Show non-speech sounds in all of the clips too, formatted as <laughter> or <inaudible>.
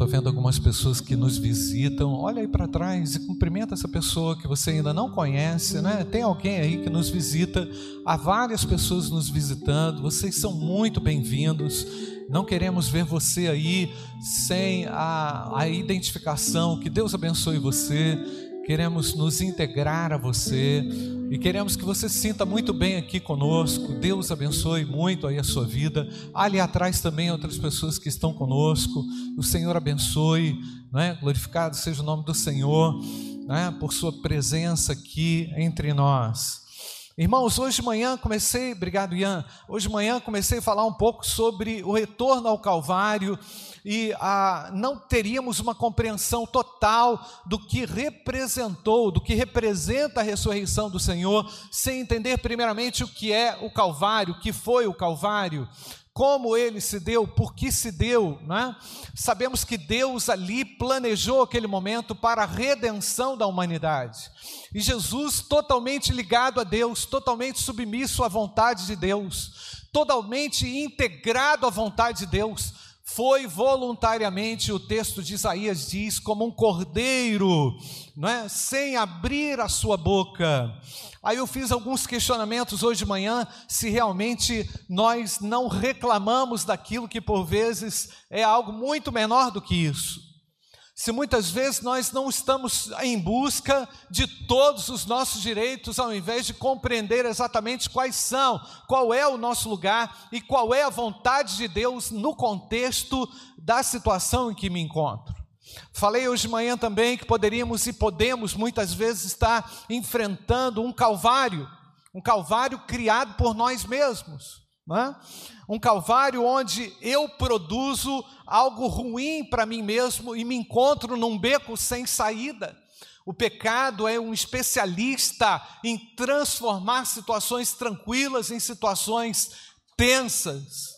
estou vendo algumas pessoas que nos visitam. Olha aí para trás e cumprimenta essa pessoa que você ainda não conhece, né? Tem alguém aí que nos visita. Há várias pessoas nos visitando. Vocês são muito bem-vindos. Não queremos ver você aí sem a, a identificação. Que Deus abençoe você. Queremos nos integrar a você e queremos que você se sinta muito bem aqui conosco. Deus abençoe muito aí a sua vida. Ali atrás também outras pessoas que estão conosco. O Senhor abençoe, né? Glorificado seja o nome do Senhor, né? Por sua presença aqui entre nós. Irmãos, hoje de manhã comecei, obrigado Ian, hoje de manhã comecei a falar um pouco sobre o retorno ao Calvário e ah, não teríamos uma compreensão total do que representou, do que representa a ressurreição do Senhor, sem entender primeiramente o que é o Calvário, o que foi o Calvário como ele se deu, por que se deu, né? Sabemos que Deus ali planejou aquele momento para a redenção da humanidade. E Jesus, totalmente ligado a Deus, totalmente submisso à vontade de Deus, totalmente integrado à vontade de Deus, foi voluntariamente, o texto de Isaías diz, como um cordeiro, não é? sem abrir a sua boca. Aí eu fiz alguns questionamentos hoje de manhã, se realmente nós não reclamamos daquilo que por vezes é algo muito menor do que isso se muitas vezes nós não estamos em busca de todos os nossos direitos, ao invés de compreender exatamente quais são, qual é o nosso lugar e qual é a vontade de Deus no contexto da situação em que me encontro. Falei hoje de manhã também que poderíamos e podemos muitas vezes estar enfrentando um calvário, um calvário criado por nós mesmos. É? Um calvário onde eu produzo algo ruim para mim mesmo e me encontro num beco sem saída. O pecado é um especialista em transformar situações tranquilas em situações tensas.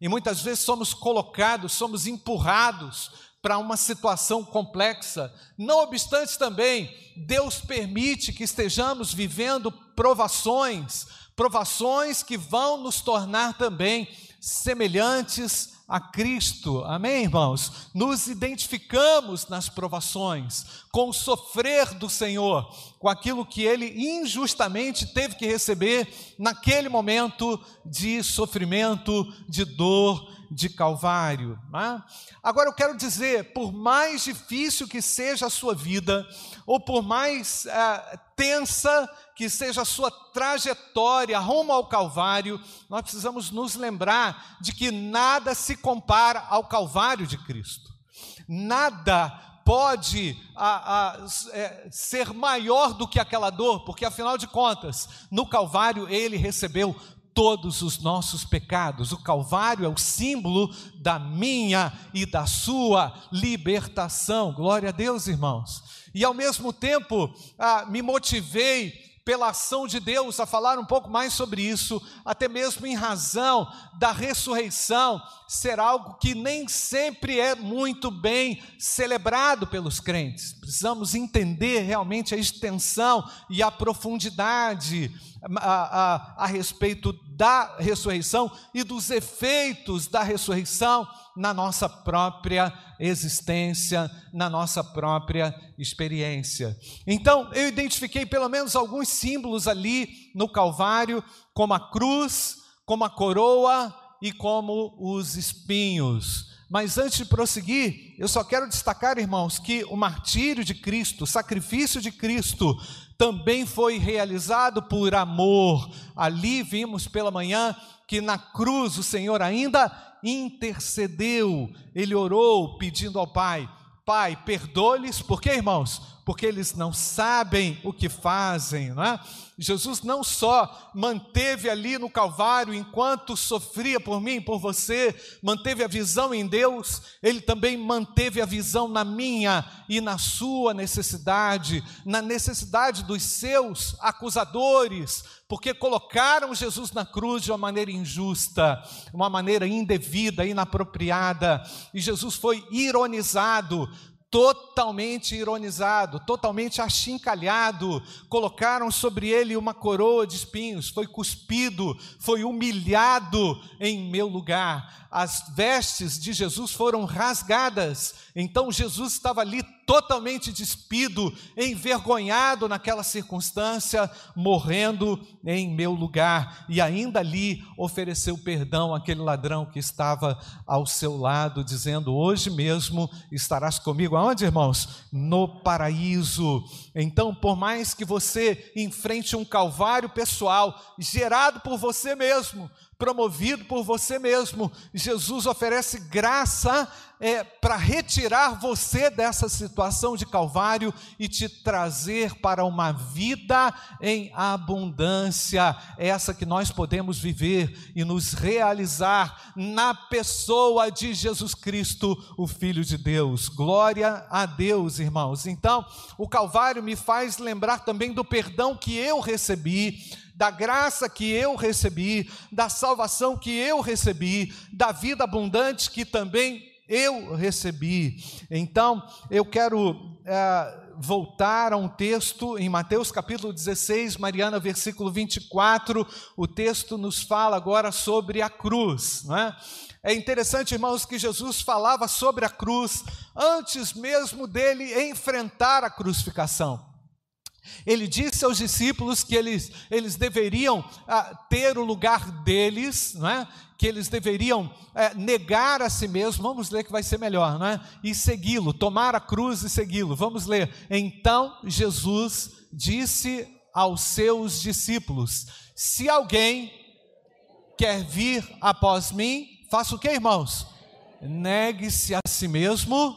E muitas vezes somos colocados, somos empurrados para uma situação complexa. Não obstante também, Deus permite que estejamos vivendo provações, provações que vão nos tornar também semelhantes a Cristo. Amém, irmãos? Nos identificamos nas provações, com o sofrer do Senhor, com aquilo que ele injustamente teve que receber naquele momento de sofrimento, de dor, de Calvário. Né? Agora eu quero dizer, por mais difícil que seja a sua vida, ou por mais é, tensa que seja a sua trajetória rumo ao Calvário, nós precisamos nos lembrar de que nada se compara ao Calvário de Cristo. Nada pode a, a, é, ser maior do que aquela dor, porque afinal de contas, no Calvário ele recebeu todos os nossos pecados. O Calvário é o símbolo da minha e da sua libertação. Glória a Deus, irmãos. E ao mesmo tempo, ah, me motivei pela ação de Deus a falar um pouco mais sobre isso, até mesmo em razão da ressurreição ser algo que nem sempre é muito bem celebrado pelos crentes. Precisamos entender realmente a extensão e a profundidade a, a, a respeito da ressurreição e dos efeitos da ressurreição na nossa própria existência, na nossa própria experiência. Então, eu identifiquei pelo menos alguns símbolos ali no Calvário, como a cruz, como a coroa e como os espinhos. Mas antes de prosseguir, eu só quero destacar, irmãos, que o martírio de Cristo, o sacrifício de Cristo, também foi realizado por amor. Ali vimos pela manhã que na cruz o Senhor ainda intercedeu, ele orou pedindo ao Pai: Pai, perdoe-lhes, por quê, irmãos? Porque eles não sabem o que fazem, não é? Jesus não só manteve ali no Calvário, enquanto sofria por mim, por você, manteve a visão em Deus, ele também manteve a visão na minha e na sua necessidade, na necessidade dos seus acusadores, porque colocaram Jesus na cruz de uma maneira injusta, uma maneira indevida, inapropriada, e Jesus foi ironizado totalmente ironizado, totalmente achincalhado, colocaram sobre ele uma coroa de espinhos, foi cuspido, foi humilhado em meu lugar. As vestes de Jesus foram rasgadas, então Jesus estava ali totalmente despido, envergonhado naquela circunstância, morrendo em meu lugar, e ainda ali ofereceu perdão àquele ladrão que estava ao seu lado, dizendo: Hoje mesmo estarás comigo aonde, irmãos? No paraíso. Então, por mais que você enfrente um calvário pessoal gerado por você mesmo, promovido por você mesmo, Jesus oferece graça é, para retirar você dessa situação de calvário e te trazer para uma vida em abundância, essa que nós podemos viver e nos realizar na pessoa de Jesus Cristo, o Filho de Deus. Glória a Deus, irmãos. Então, o calvário me faz lembrar também do perdão que eu recebi da graça que eu recebi, da salvação que eu recebi, da vida abundante que também eu recebi. Então, eu quero é, voltar a um texto em Mateus capítulo 16, Mariana, versículo 24. O texto nos fala agora sobre a cruz, não é? É interessante, irmãos, que Jesus falava sobre a cruz antes mesmo dele enfrentar a crucificação. Ele disse aos discípulos que eles, eles deveriam ah, ter o lugar deles, não é? que eles deveriam eh, negar a si mesmos. Vamos ler que vai ser melhor, não é? E segui-lo, tomar a cruz e segui-lo. Vamos ler. Então Jesus disse aos seus discípulos: Se alguém quer vir após mim, faça o que, irmãos? Negue-se a si mesmo,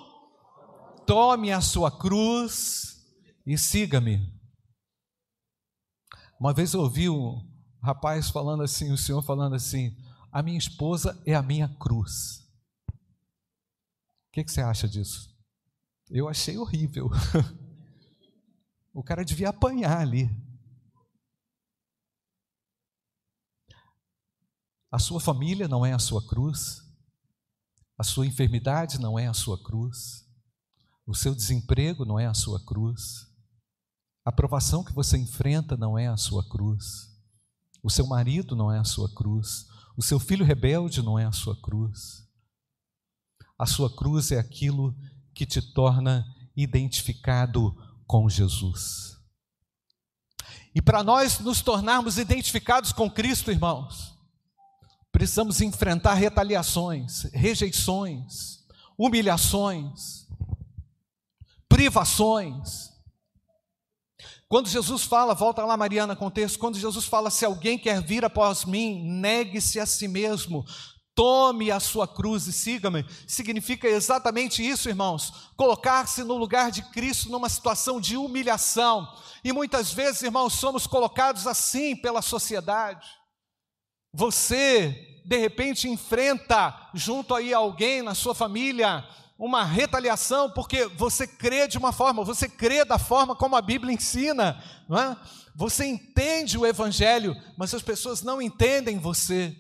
tome a sua cruz e siga-me. Uma vez eu ouvi um rapaz falando assim, o senhor falando assim: a minha esposa é a minha cruz. O que, que você acha disso? Eu achei horrível. <laughs> o cara devia apanhar ali. A sua família não é a sua cruz, a sua enfermidade não é a sua cruz, o seu desemprego não é a sua cruz, a provação que você enfrenta não é a sua cruz. O seu marido não é a sua cruz. O seu filho rebelde não é a sua cruz. A sua cruz é aquilo que te torna identificado com Jesus. E para nós nos tornarmos identificados com Cristo, irmãos, precisamos enfrentar retaliações, rejeições, humilhações, privações, quando Jesus fala, volta lá, Mariana, com o texto, quando Jesus fala: se alguém quer vir após mim, negue-se a si mesmo, tome a sua cruz e siga-me, significa exatamente isso, irmãos, colocar-se no lugar de Cristo numa situação de humilhação, e muitas vezes, irmãos, somos colocados assim pela sociedade. Você, de repente, enfrenta junto aí alguém na sua família, uma retaliação porque você crê de uma forma, você crê da forma como a Bíblia ensina, não é? Você entende o Evangelho, mas as pessoas não entendem você.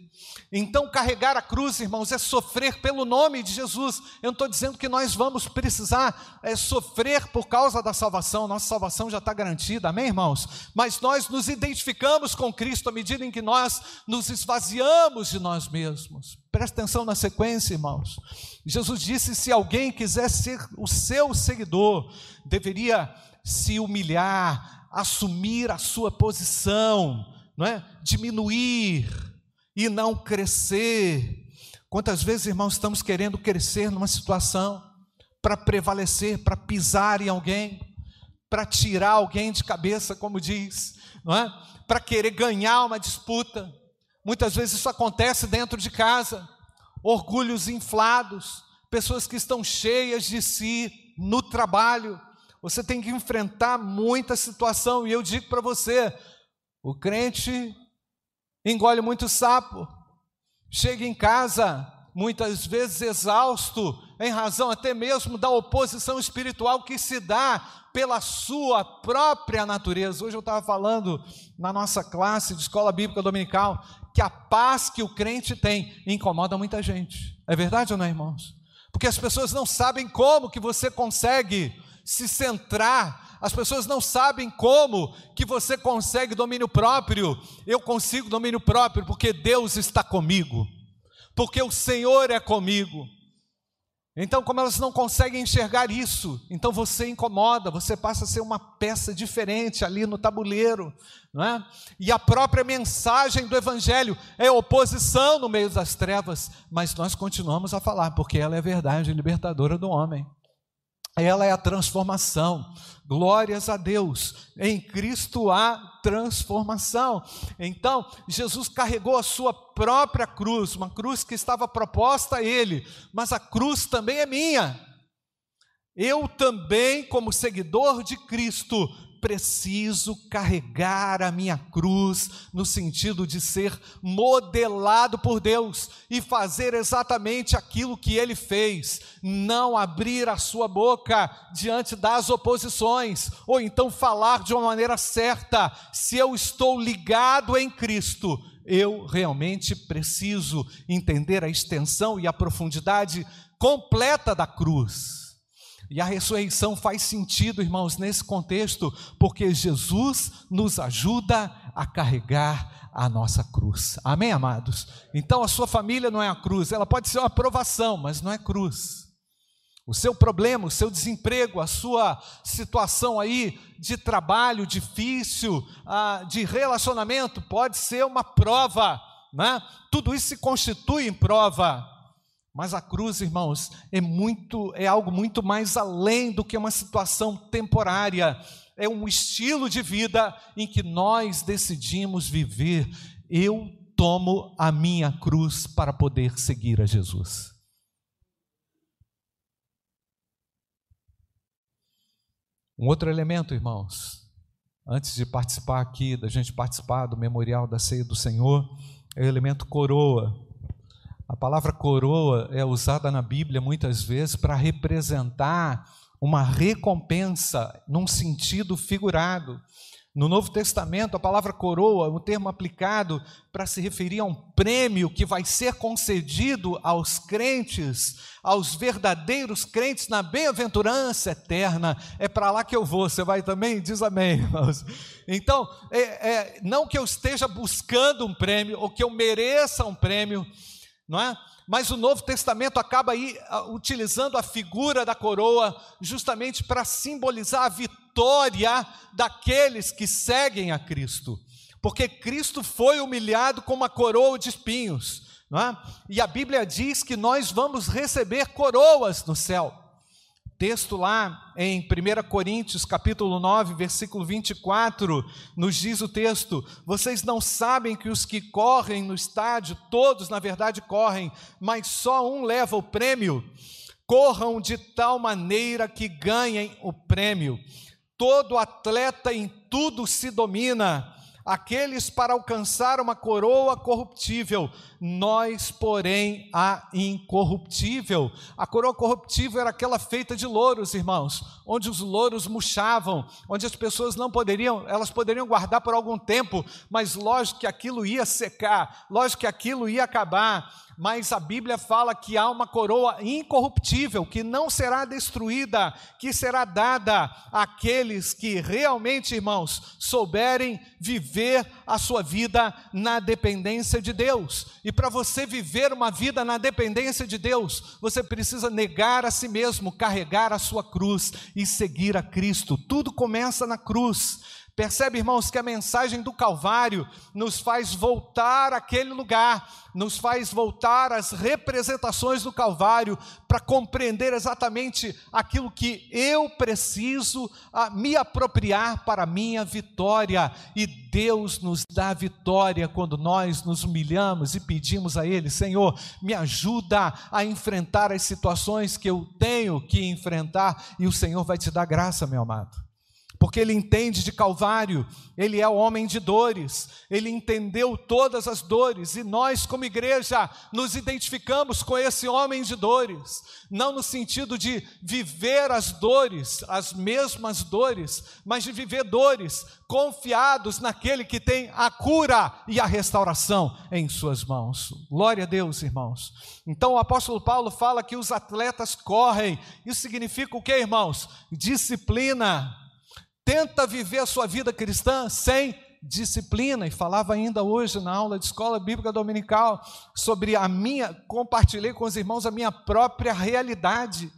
Então, carregar a cruz, irmãos, é sofrer pelo nome de Jesus. Eu não estou dizendo que nós vamos precisar é, sofrer por causa da salvação, nossa salvação já está garantida, amém, irmãos? Mas nós nos identificamos com Cristo à medida em que nós nos esvaziamos de nós mesmos. Presta atenção na sequência, irmãos. Jesus disse: se alguém quiser ser o seu seguidor, deveria se humilhar, assumir a sua posição, não é? diminuir e não crescer. Quantas vezes, irmãos, estamos querendo crescer numa situação para prevalecer, para pisar em alguém, para tirar alguém de cabeça, como diz, não é? Para querer ganhar uma disputa. Muitas vezes isso acontece dentro de casa. Orgulhos inflados, pessoas que estão cheias de si no trabalho. Você tem que enfrentar muita situação e eu digo para você, o crente engole muito sapo, chega em casa muitas vezes exausto, em razão até mesmo da oposição espiritual que se dá pela sua própria natureza. Hoje eu estava falando na nossa classe de escola bíblica dominical que a paz que o crente tem incomoda muita gente. É verdade ou não, irmãos? porque as pessoas não sabem como que você consegue se centrar, as pessoas não sabem como que você consegue domínio próprio. Eu consigo domínio próprio porque Deus está comigo, porque o Senhor é comigo. Então, como elas não conseguem enxergar isso, então você incomoda, você passa a ser uma peça diferente ali no tabuleiro, não é? E a própria mensagem do Evangelho é oposição no meio das trevas, mas nós continuamos a falar, porque ela é a verdade libertadora do homem. Ela é a transformação. Glórias a Deus. Em Cristo há transformação. Então, Jesus carregou a sua própria cruz, uma cruz que estava proposta a ele, mas a cruz também é minha. Eu também, como seguidor de Cristo, preciso carregar a minha cruz, no sentido de ser modelado por Deus e fazer exatamente aquilo que ele fez, não abrir a sua boca diante das oposições, ou então falar de uma maneira certa. Se eu estou ligado em Cristo, eu realmente preciso entender a extensão e a profundidade completa da cruz. E a ressurreição faz sentido, irmãos, nesse contexto, porque Jesus nos ajuda a carregar a nossa cruz. Amém, amados? Então a sua família não é a cruz, ela pode ser uma aprovação, mas não é cruz. O seu problema, o seu desemprego, a sua situação aí de trabalho difícil, ah, de relacionamento, pode ser uma prova, né? Tudo isso se constitui em prova. Mas a cruz, irmãos, é muito, é algo muito mais além do que uma situação temporária. É um estilo de vida em que nós decidimos viver. Eu tomo a minha cruz para poder seguir a Jesus. Um outro elemento, irmãos, antes de participar aqui, da gente participar do memorial da ceia do Senhor, é o elemento coroa. A palavra coroa é usada na Bíblia muitas vezes para representar uma recompensa num sentido figurado. No Novo Testamento, a palavra coroa é um termo aplicado para se referir a um prêmio que vai ser concedido aos crentes, aos verdadeiros crentes na bem-aventurança eterna. É para lá que eu vou, você vai também? Diz amém, irmãos. Então, é, é, não que eu esteja buscando um prêmio, ou que eu mereça um prêmio, não é? Mas o Novo Testamento acaba aí ah, utilizando a figura da coroa justamente para simbolizar a vitória daqueles que seguem a Cristo. Porque Cristo foi humilhado com uma coroa de espinhos, não é? E a Bíblia diz que nós vamos receber coroas no céu texto lá em 1 Coríntios, capítulo 9, versículo 24, nos diz o texto: Vocês não sabem que os que correm no estádio, todos na verdade correm, mas só um leva o prêmio? Corram de tal maneira que ganhem o prêmio. Todo atleta em tudo se domina aqueles para alcançar uma coroa corruptível, nós, porém, a incorruptível. A coroa corruptível era aquela feita de louros, irmãos, onde os louros murchavam, onde as pessoas não poderiam, elas poderiam guardar por algum tempo, mas lógico que aquilo ia secar, lógico que aquilo ia acabar mas a Bíblia fala que há uma coroa incorruptível, que não será destruída, que será dada àqueles que realmente, irmãos, souberem viver a sua vida na dependência de Deus. E para você viver uma vida na dependência de Deus, você precisa negar a si mesmo, carregar a sua cruz e seguir a Cristo. Tudo começa na cruz. Percebe, irmãos, que a mensagem do Calvário nos faz voltar àquele lugar, nos faz voltar às representações do Calvário para compreender exatamente aquilo que eu preciso me apropriar para a minha vitória. E Deus nos dá vitória quando nós nos humilhamos e pedimos a Ele: Senhor, me ajuda a enfrentar as situações que eu tenho que enfrentar, e o Senhor vai te dar graça, meu amado porque ele entende de Calvário, ele é o homem de dores, ele entendeu todas as dores, e nós, como igreja, nos identificamos com esse homem de dores, não no sentido de viver as dores, as mesmas dores, mas de viver dores, confiados naquele que tem a cura e a restauração em suas mãos. Glória a Deus, irmãos. Então o apóstolo Paulo fala que os atletas correm, isso significa o que, irmãos? Disciplina tenta viver a sua vida cristã sem disciplina, e falava ainda hoje na aula de escola bíblica dominical sobre a minha, compartilhei com os irmãos a minha própria realidade.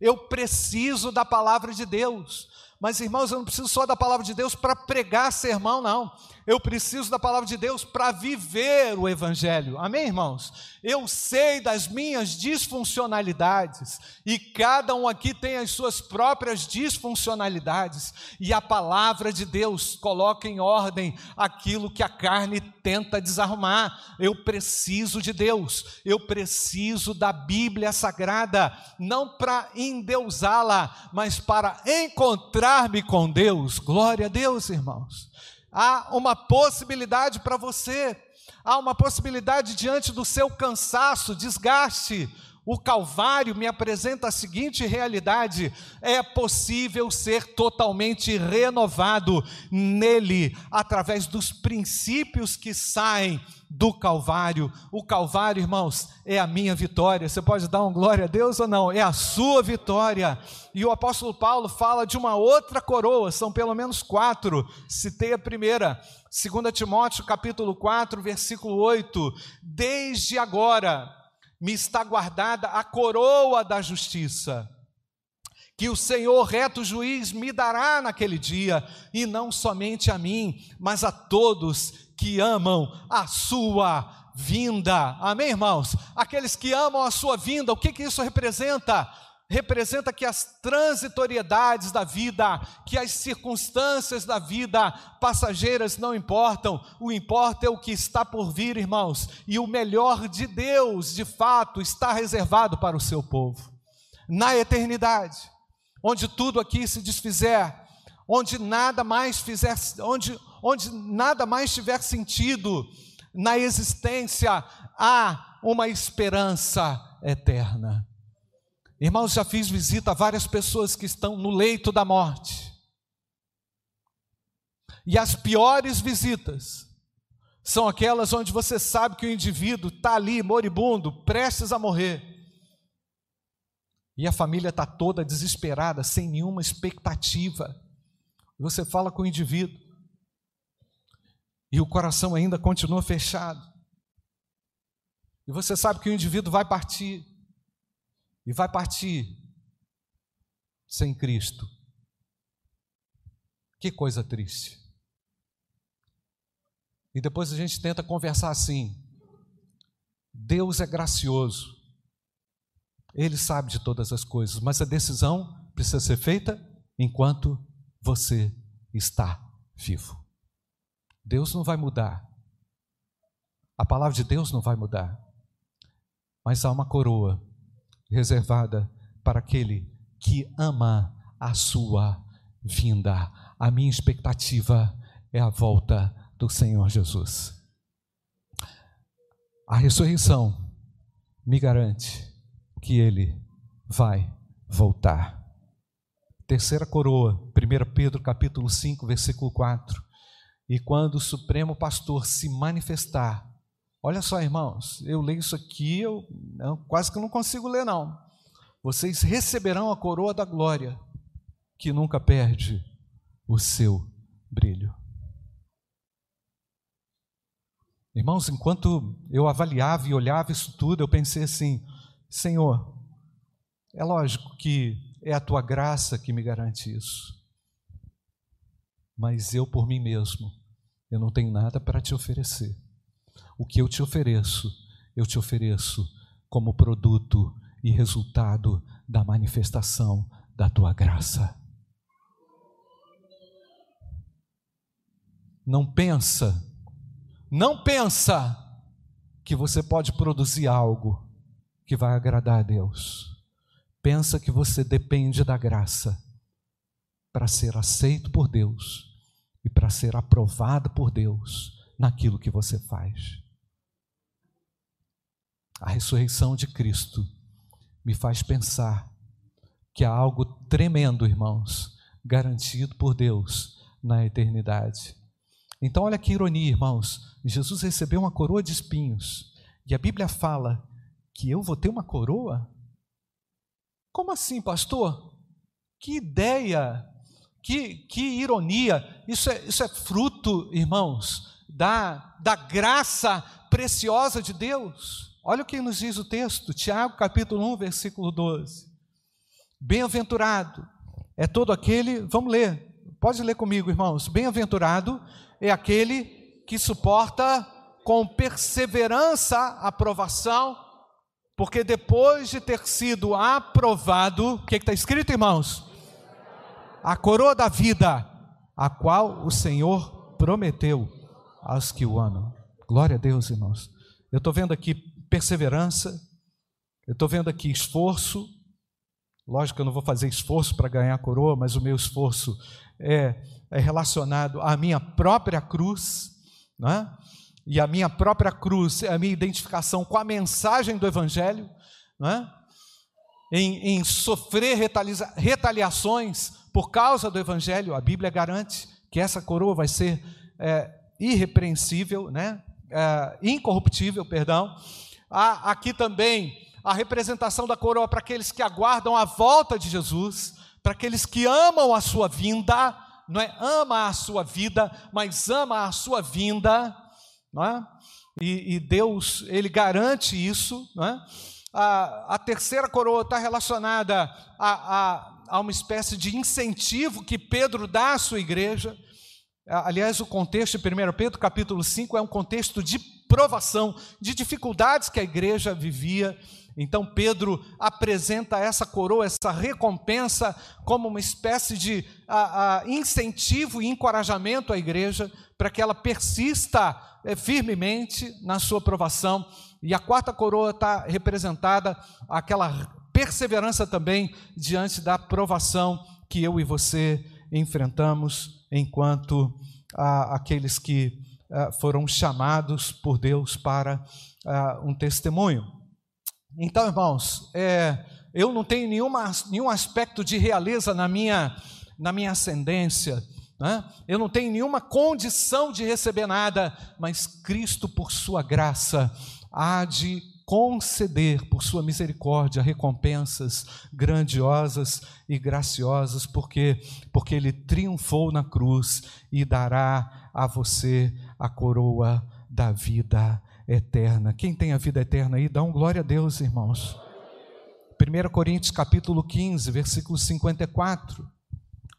Eu preciso da palavra de Deus. Mas, irmãos, eu não preciso só da palavra de Deus para pregar sermão, não. Eu preciso da palavra de Deus para viver o Evangelho. Amém, irmãos? Eu sei das minhas disfuncionalidades, e cada um aqui tem as suas próprias disfuncionalidades, e a palavra de Deus coloca em ordem aquilo que a carne tenta desarrumar. Eu preciso de Deus, eu preciso da Bíblia Sagrada, não para endeusá-la, mas para encontrar-me com Deus. Glória a Deus, irmãos. Há uma possibilidade para você, há uma possibilidade diante do seu cansaço, desgaste, o Calvário me apresenta a seguinte realidade: é possível ser totalmente renovado nele, através dos princípios que saem do Calvário. O Calvário, irmãos, é a minha vitória. Você pode dar um glória a Deus ou não? É a sua vitória. E o apóstolo Paulo fala de uma outra coroa, são pelo menos quatro. Citei a primeira, 2 Timóteo capítulo 4, versículo 8. Desde agora me está guardada a coroa da justiça, que o Senhor, reto juiz, me dará naquele dia, e não somente a mim, mas a todos que amam a sua vinda. Amém, irmãos? Aqueles que amam a sua vinda, o que, que isso representa? representa que as transitoriedades da vida, que as circunstâncias da vida passageiras não importam, o importa é o que está por vir, irmãos, e o melhor de Deus, de fato, está reservado para o seu povo. Na eternidade, onde tudo aqui se desfizer, onde nada mais fizer, onde, onde nada mais tiver sentido na existência, há uma esperança eterna. Irmãos, já fiz visita a várias pessoas que estão no leito da morte. E as piores visitas são aquelas onde você sabe que o indivíduo está ali, moribundo, prestes a morrer. E a família está toda desesperada, sem nenhuma expectativa. Você fala com o indivíduo, e o coração ainda continua fechado. E você sabe que o indivíduo vai partir e vai partir sem Cristo. Que coisa triste. E depois a gente tenta conversar assim: Deus é gracioso, Ele sabe de todas as coisas, mas a decisão precisa ser feita enquanto você está vivo. Deus não vai mudar, a palavra de Deus não vai mudar, mas há uma coroa reservada para aquele que ama a sua vinda. A minha expectativa é a volta do Senhor Jesus. A ressurreição me garante que ele vai voltar. Terceira coroa, 1 Pedro capítulo 5, versículo 4. E quando o Supremo Pastor se manifestar, Olha só, irmãos, eu leio isso aqui, eu, eu quase que não consigo ler, não. Vocês receberão a coroa da glória, que nunca perde o seu brilho. Irmãos, enquanto eu avaliava e olhava isso tudo, eu pensei assim: Senhor, é lógico que é a tua graça que me garante isso, mas eu por mim mesmo, eu não tenho nada para te oferecer. O que eu te ofereço, eu te ofereço como produto e resultado da manifestação da tua graça. Não pensa, não pensa que você pode produzir algo que vai agradar a Deus. Pensa que você depende da graça. para ser aceito por Deus e para ser aprovado por Deus naquilo que você faz. A ressurreição de Cristo me faz pensar que há algo tremendo, irmãos, garantido por Deus na eternidade. Então, olha que ironia, irmãos. Jesus recebeu uma coroa de espinhos e a Bíblia fala que eu vou ter uma coroa? Como assim, pastor? Que ideia, que, que ironia. Isso é, isso é fruto, irmãos, da, da graça preciosa de Deus. Olha o que nos diz o texto, Tiago capítulo 1, versículo 12. Bem-aventurado é todo aquele, vamos ler, pode ler comigo, irmãos. Bem-aventurado é aquele que suporta com perseverança a aprovação, porque depois de ter sido aprovado, o que está escrito, irmãos? A coroa da vida, a qual o Senhor prometeu aos que o amam. Glória a Deus, irmãos. Eu estou vendo aqui perseverança, eu estou vendo aqui esforço. Lógico que eu não vou fazer esforço para ganhar a coroa, mas o meu esforço é, é relacionado à minha própria cruz, né? e a minha própria cruz é a minha identificação com a mensagem do Evangelho, né? em, em sofrer retalia, retaliações por causa do Evangelho, a Bíblia garante que essa coroa vai ser é, irrepreensível, né? É, incorruptível, perdão. Há aqui também a representação da coroa para aqueles que aguardam a volta de Jesus, para aqueles que amam a sua vinda, não é ama a sua vida, mas ama a sua vinda, não é? E, e Deus ele garante isso, não é? A, a terceira coroa está relacionada a, a, a uma espécie de incentivo que Pedro dá à sua igreja. Aliás, o contexto de 1 Pedro capítulo 5 é um contexto de provação, de dificuldades que a igreja vivia então Pedro apresenta essa coroa, essa recompensa, como uma espécie de a, a incentivo e encorajamento à igreja para que ela persista é, firmemente na sua provação. E a quarta coroa está representada aquela perseverança também diante da provação que eu e você enfrentamos enquanto ah, aqueles que ah, foram chamados por Deus para ah, um testemunho. Então, irmãos, é, eu não tenho nenhuma, nenhum aspecto de realeza na minha, na minha ascendência, né? eu não tenho nenhuma condição de receber nada, mas Cristo, por Sua graça, há de conceder, por Sua misericórdia, recompensas grandiosas e graciosas, porque, porque Ele triunfou na cruz e dará a você a coroa da vida eterna. Quem tem a vida eterna aí, dá um glória a Deus, irmãos. 1 Coríntios capítulo 15, versículo 54.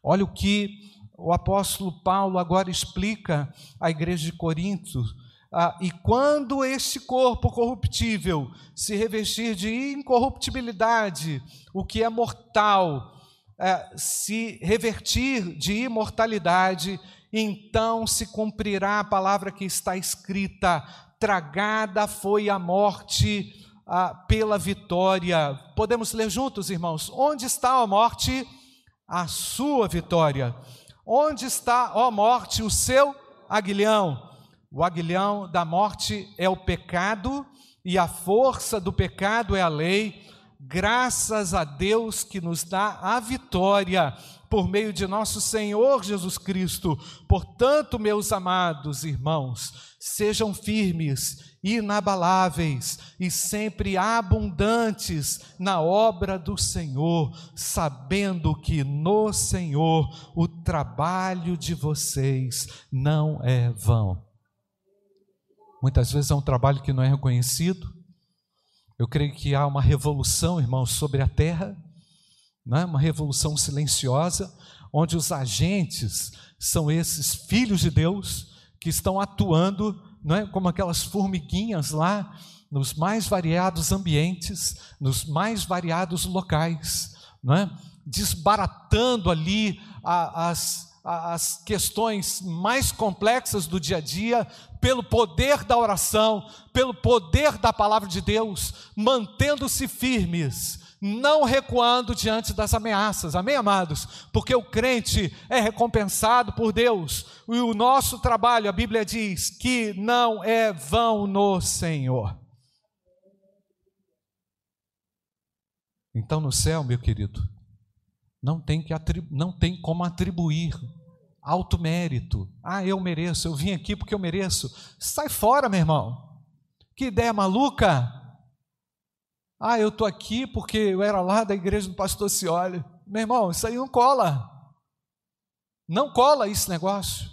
Olha o que o apóstolo Paulo agora explica à igreja de Corinto. Ah, e quando este corpo corruptível se revestir de incorruptibilidade, o que é mortal, é, se revertir de imortalidade, então se cumprirá a palavra que está escrita: tragada foi a morte ah, pela vitória. Podemos ler juntos, irmãos? Onde está a morte? A sua vitória. Onde está, ó morte, o seu aguilhão? O aguilhão da morte é o pecado, e a força do pecado é a lei. Graças a Deus que nos dá a vitória por meio de nosso Senhor Jesus Cristo. Portanto, meus amados irmãos, sejam firmes, inabaláveis e sempre abundantes na obra do Senhor, sabendo que no Senhor o trabalho de vocês não é vão. Muitas vezes é um trabalho que não é reconhecido. Eu creio que há uma revolução, irmãos, sobre a terra é? uma revolução silenciosa, onde os agentes são esses filhos de Deus que estão atuando, não é? como aquelas formiguinhas lá, nos mais variados ambientes, nos mais variados locais, não é? desbaratando ali a, as, as questões mais complexas do dia a dia, pelo poder da oração, pelo poder da palavra de Deus, mantendo-se firmes não recuando diante das ameaças, amém, amados? Porque o crente é recompensado por Deus, e o nosso trabalho, a Bíblia diz, que não é vão no Senhor. Então, no céu, meu querido, não tem, que não tem como atribuir alto mérito. Ah, eu mereço, eu vim aqui porque eu mereço. Sai fora, meu irmão. Que ideia maluca! Ah, eu estou aqui porque eu era lá da igreja do pastor Cioli. Meu irmão, isso aí não cola. Não cola esse negócio.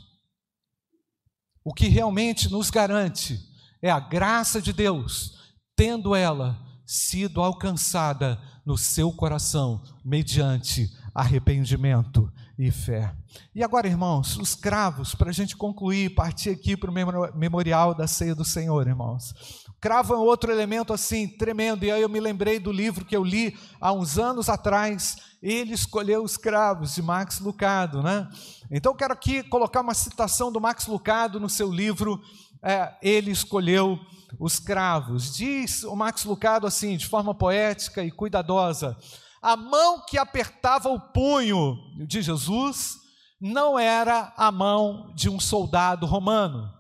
O que realmente nos garante é a graça de Deus, tendo ela sido alcançada no seu coração mediante arrependimento e fé. E agora, irmãos, os cravos, para a gente concluir, partir aqui para o memorial da ceia do Senhor, irmãos. Cravo é outro elemento assim tremendo, e aí eu me lembrei do livro que eu li há uns anos atrás, Ele Escolheu os Cravos, de Max Lucado, né? Então eu quero aqui colocar uma citação do Max Lucado no seu livro, é, Ele Escolheu os Cravos. Diz o Max Lucado assim, de forma poética e cuidadosa: a mão que apertava o punho de Jesus não era a mão de um soldado romano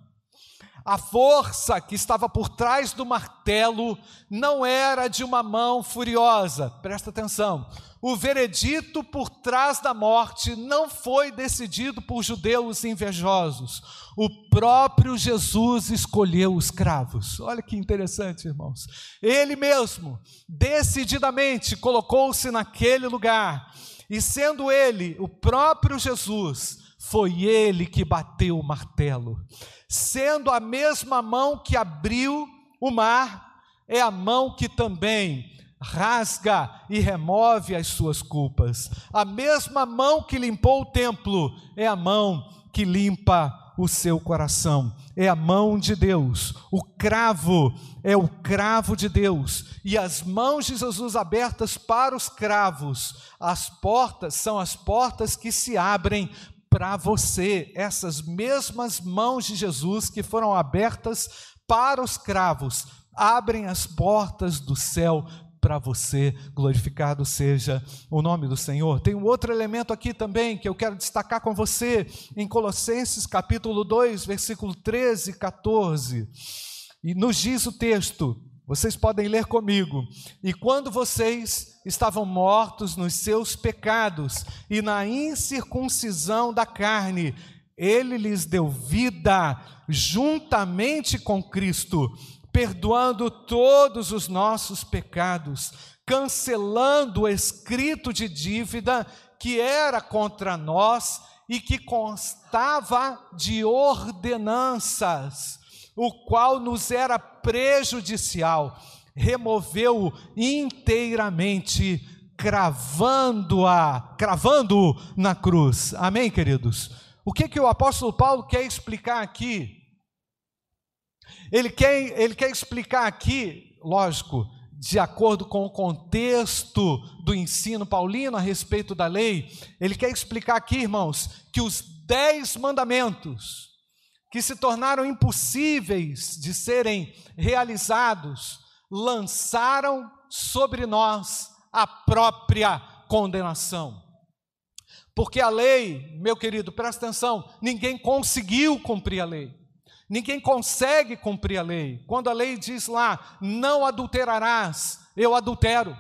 a força que estava por trás do martelo não era de uma mão furiosa, presta atenção. O veredito por trás da morte não foi decidido por judeus invejosos. O próprio Jesus escolheu os cravos. Olha que interessante, irmãos. Ele mesmo, decididamente, colocou-se naquele lugar. E sendo ele, o próprio Jesus, foi ele que bateu o martelo sendo a mesma mão que abriu o mar, é a mão que também rasga e remove as suas culpas. A mesma mão que limpou o templo é a mão que limpa o seu coração. É a mão de Deus. O cravo é o cravo de Deus. E as mãos de Jesus abertas para os cravos, as portas são as portas que se abrem para você essas mesmas mãos de Jesus que foram abertas para os cravos, abrem as portas do céu para você, glorificado seja o nome do Senhor. Tem um outro elemento aqui também que eu quero destacar com você, em Colossenses capítulo 2, versículo 13 e 14. E nos diz o texto: vocês podem ler comigo. E quando vocês estavam mortos nos seus pecados e na incircuncisão da carne, ele lhes deu vida juntamente com Cristo, perdoando todos os nossos pecados, cancelando o escrito de dívida que era contra nós e que constava de ordenanças o qual nos era prejudicial, removeu-o inteiramente, cravando-a, cravando-o na cruz. Amém, queridos? O que que o apóstolo Paulo quer explicar aqui? Ele quer, ele quer explicar aqui, lógico, de acordo com o contexto do ensino paulino a respeito da lei, ele quer explicar aqui, irmãos, que os dez mandamentos, que se tornaram impossíveis de serem realizados, lançaram sobre nós a própria condenação. Porque a lei, meu querido, presta atenção, ninguém conseguiu cumprir a lei. Ninguém consegue cumprir a lei. Quando a lei diz lá, não adulterarás, eu adultero.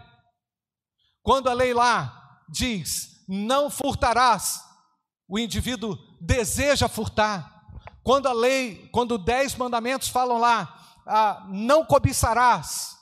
Quando a lei lá diz, não furtarás, o indivíduo deseja furtar. Quando a lei, quando dez mandamentos falam lá, ah, não cobiçarás,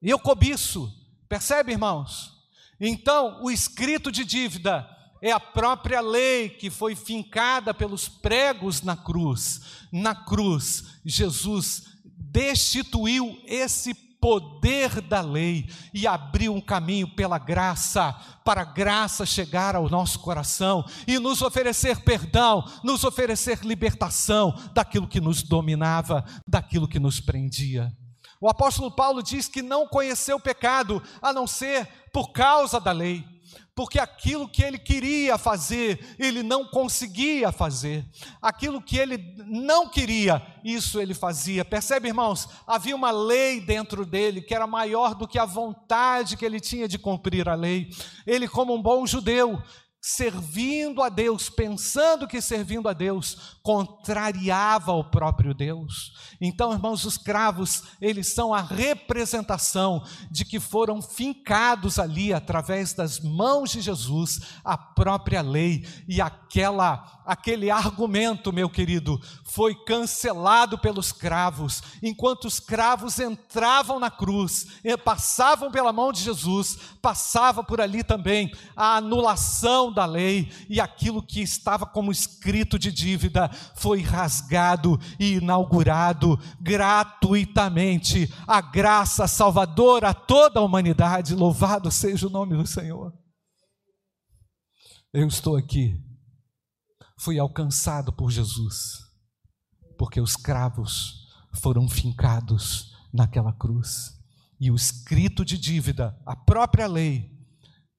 eu cobiço, percebe, irmãos? Então, o escrito de dívida é a própria lei que foi fincada pelos pregos na cruz. Na cruz, Jesus destituiu esse poder da lei e abriu um caminho pela graça, para a graça chegar ao nosso coração e nos oferecer perdão, nos oferecer libertação daquilo que nos dominava, daquilo que nos prendia. O apóstolo Paulo diz que não conheceu pecado a não ser por causa da lei. Porque aquilo que ele queria fazer, ele não conseguia fazer. Aquilo que ele não queria, isso ele fazia. Percebe, irmãos? Havia uma lei dentro dele que era maior do que a vontade que ele tinha de cumprir a lei. Ele, como um bom judeu, servindo a Deus, pensando que servindo a Deus contrariava o próprio Deus. Então, irmãos, os cravos, eles são a representação de que foram fincados ali através das mãos de Jesus a própria lei e aquela aquele argumento, meu querido, foi cancelado pelos cravos, enquanto os cravos entravam na cruz, passavam pela mão de Jesus, passava por ali também a anulação da lei e aquilo que estava como escrito de dívida foi rasgado e inaugurado gratuitamente. A graça salvadora a toda a humanidade, louvado seja o nome do Senhor. Eu estou aqui, fui alcançado por Jesus, porque os cravos foram fincados naquela cruz. E o escrito de dívida, a própria lei,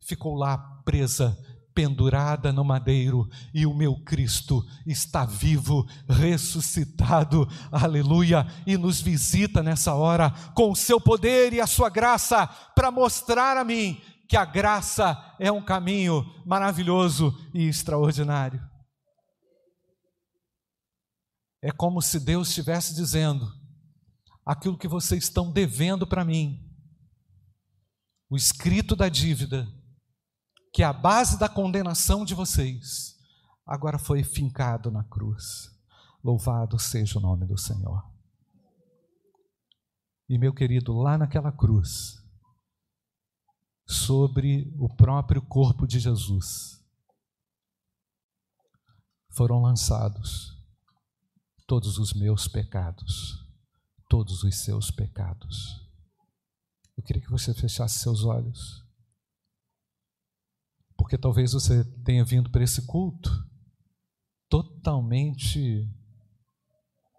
ficou lá presa pendurada no madeiro, e o meu Cristo está vivo, ressuscitado, aleluia, e nos visita nessa hora com o seu poder e a sua graça para mostrar a mim que a graça é um caminho maravilhoso e extraordinário. É como se Deus estivesse dizendo: aquilo que vocês estão devendo para mim, o escrito da dívida, que a base da condenação de vocês, agora foi fincado na cruz. Louvado seja o nome do Senhor. E meu querido, lá naquela cruz, sobre o próprio corpo de Jesus, foram lançados todos os meus pecados, todos os seus pecados. Eu queria que você fechasse seus olhos porque talvez você tenha vindo para esse culto totalmente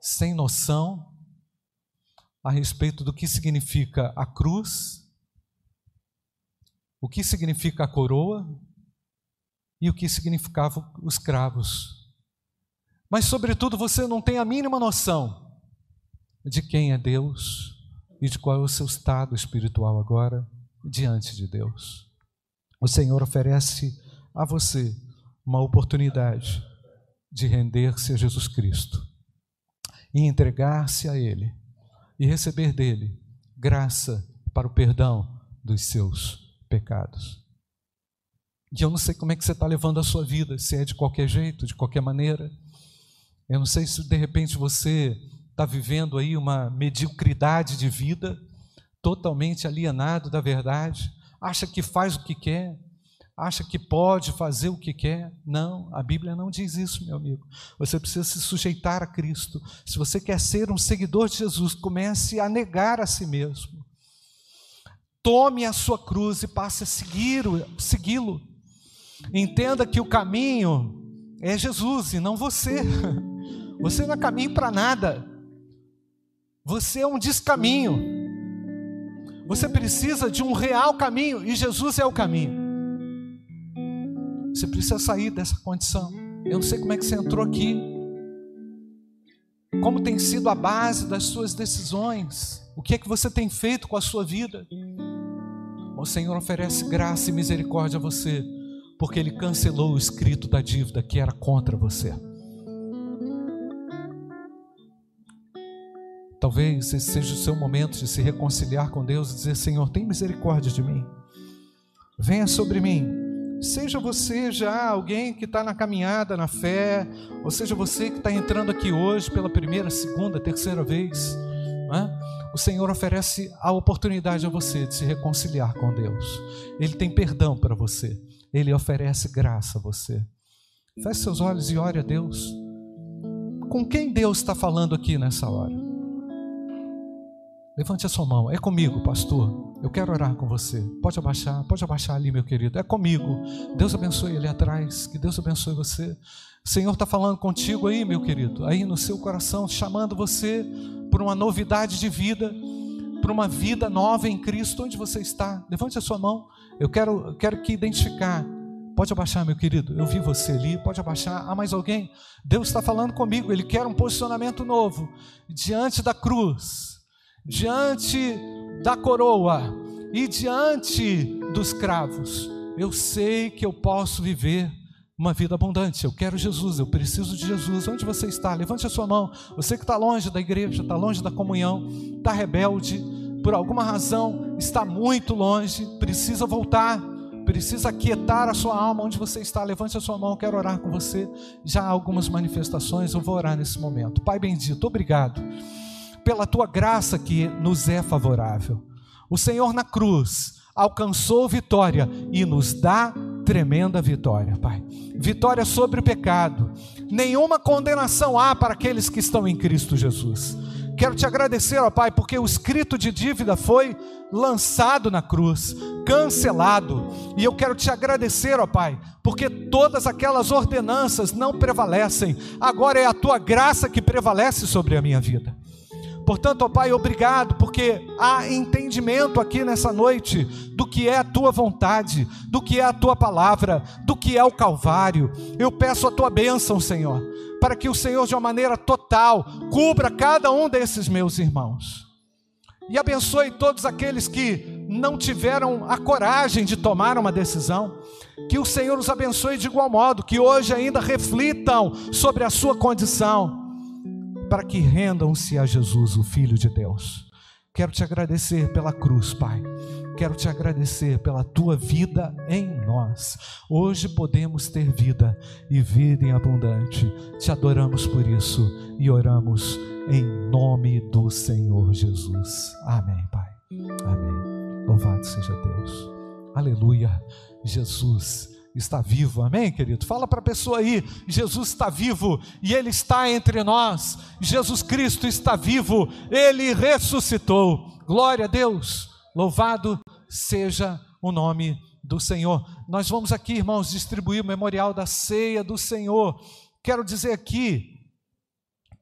sem noção a respeito do que significa a cruz, o que significa a coroa e o que significavam os cravos. Mas, sobretudo, você não tem a mínima noção de quem é Deus e de qual é o seu estado espiritual agora diante de Deus o Senhor oferece a você uma oportunidade de render-se a Jesus Cristo e entregar-se a Ele e receber dele graça para o perdão dos seus pecados. E eu não sei como é que você está levando a sua vida, se é de qualquer jeito, de qualquer maneira. Eu não sei se de repente você está vivendo aí uma mediocridade de vida, totalmente alienado da verdade acha que faz o que quer, acha que pode fazer o que quer. Não, a Bíblia não diz isso, meu amigo. Você precisa se sujeitar a Cristo. Se você quer ser um seguidor de Jesus, comece a negar a si mesmo. Tome a sua cruz e passe a segui-lo. Entenda que o caminho é Jesus e não você. Você não é caminho para nada. Você é um descaminho. Você precisa de um real caminho e Jesus é o caminho. Você precisa sair dessa condição. Eu não sei como é que você entrou aqui. Como tem sido a base das suas decisões? O que é que você tem feito com a sua vida? O Senhor oferece graça e misericórdia a você, porque Ele cancelou o escrito da dívida que era contra você. Talvez esse seja o seu momento de se reconciliar com Deus e dizer: Senhor, tem misericórdia de mim. Venha sobre mim. Seja você já alguém que está na caminhada, na fé, ou seja você que está entrando aqui hoje pela primeira, segunda, terceira vez. É? O Senhor oferece a oportunidade a você de se reconciliar com Deus. Ele tem perdão para você. Ele oferece graça a você. Feche seus olhos e ore a Deus. Com quem Deus está falando aqui nessa hora? Levante a sua mão. É comigo, pastor. Eu quero orar com você. Pode abaixar, pode abaixar ali, meu querido. É comigo. Deus abençoe ali atrás. Que Deus abençoe você. O Senhor está falando contigo aí, meu querido, aí no seu coração, chamando você por uma novidade de vida, por uma vida nova em Cristo. Onde você está? Levante a sua mão. Eu quero, quero que identificar. Pode abaixar, meu querido. Eu vi você ali. Pode abaixar. Há mais alguém? Deus está falando comigo. Ele quer um posicionamento novo diante da cruz, diante da coroa e diante dos cravos. Eu sei que eu posso viver uma vida abundante. Eu quero Jesus, eu preciso de Jesus. Onde você está? Levante a sua mão. Você que está longe da igreja, está longe da comunhão, está rebelde, por alguma razão está muito longe, precisa voltar, precisa aquietar a sua alma. Onde você está? Levante a sua mão, eu quero orar com você. Já há algumas manifestações, eu vou orar nesse momento. Pai bendito, obrigado pela tua graça que nos é favorável. O Senhor na cruz alcançou vitória e nos dá tremenda vitória, Pai. Vitória sobre o pecado. Nenhuma condenação há para aqueles que estão em Cristo Jesus. Quero te agradecer, ó Pai, porque o escrito de dívida foi lançado na cruz, cancelado. E eu quero te agradecer, ó Pai, porque todas aquelas ordenanças não prevalecem. Agora é a tua graça que prevalece sobre a minha vida. Portanto, ó Pai, obrigado, porque há entendimento aqui nessa noite do que é a tua vontade, do que é a tua palavra, do que é o Calvário. Eu peço a tua bênção, Senhor, para que o Senhor, de uma maneira total, cubra cada um desses meus irmãos. E abençoe todos aqueles que não tiveram a coragem de tomar uma decisão. Que o Senhor os abençoe de igual modo, que hoje ainda reflitam sobre a sua condição para que rendam-se a Jesus, o Filho de Deus. Quero te agradecer pela cruz, Pai. Quero te agradecer pela tua vida em nós. Hoje podemos ter vida e vida em abundante. Te adoramos por isso e oramos em nome do Senhor Jesus. Amém, Pai. Amém. Louvado seja Deus. Aleluia. Jesus está vivo. Amém, querido? Fala para a pessoa aí: Jesus está vivo e Ele está entre nós. Jesus Cristo está vivo, Ele ressuscitou. Glória a Deus. Louvado seja o nome do Senhor. Nós vamos aqui, irmãos, distribuir o memorial da ceia do Senhor. Quero dizer aqui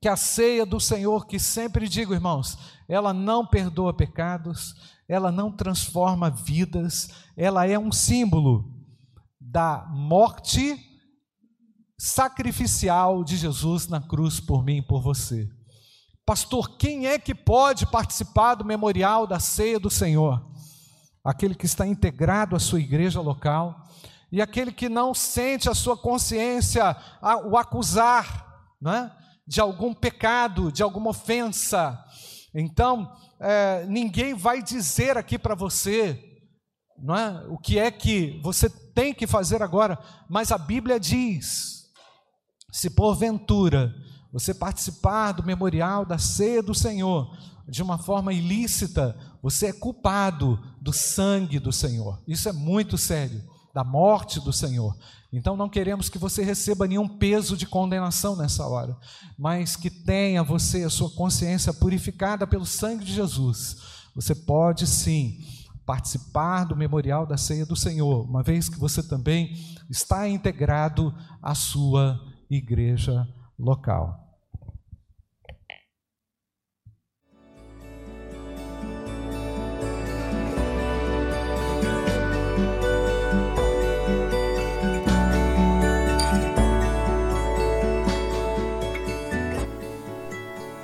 que a ceia do Senhor, que sempre digo, irmãos, ela não perdoa pecados, ela não transforma vidas, ela é um símbolo da morte sacrificial de Jesus na cruz por mim e por você. Pastor, quem é que pode participar do memorial da ceia do Senhor? Aquele que está integrado à sua igreja local e aquele que não sente a sua consciência o acusar né, de algum pecado, de alguma ofensa. Então, é, ninguém vai dizer aqui para você não é? O que é que você tem que fazer agora? Mas a Bíblia diz: se porventura você participar do memorial da ceia do Senhor de uma forma ilícita, você é culpado do sangue do Senhor. Isso é muito sério, da morte do Senhor. Então não queremos que você receba nenhum peso de condenação nessa hora, mas que tenha você a sua consciência purificada pelo sangue de Jesus. Você pode sim participar do memorial da ceia do Senhor, uma vez que você também está integrado à sua igreja local.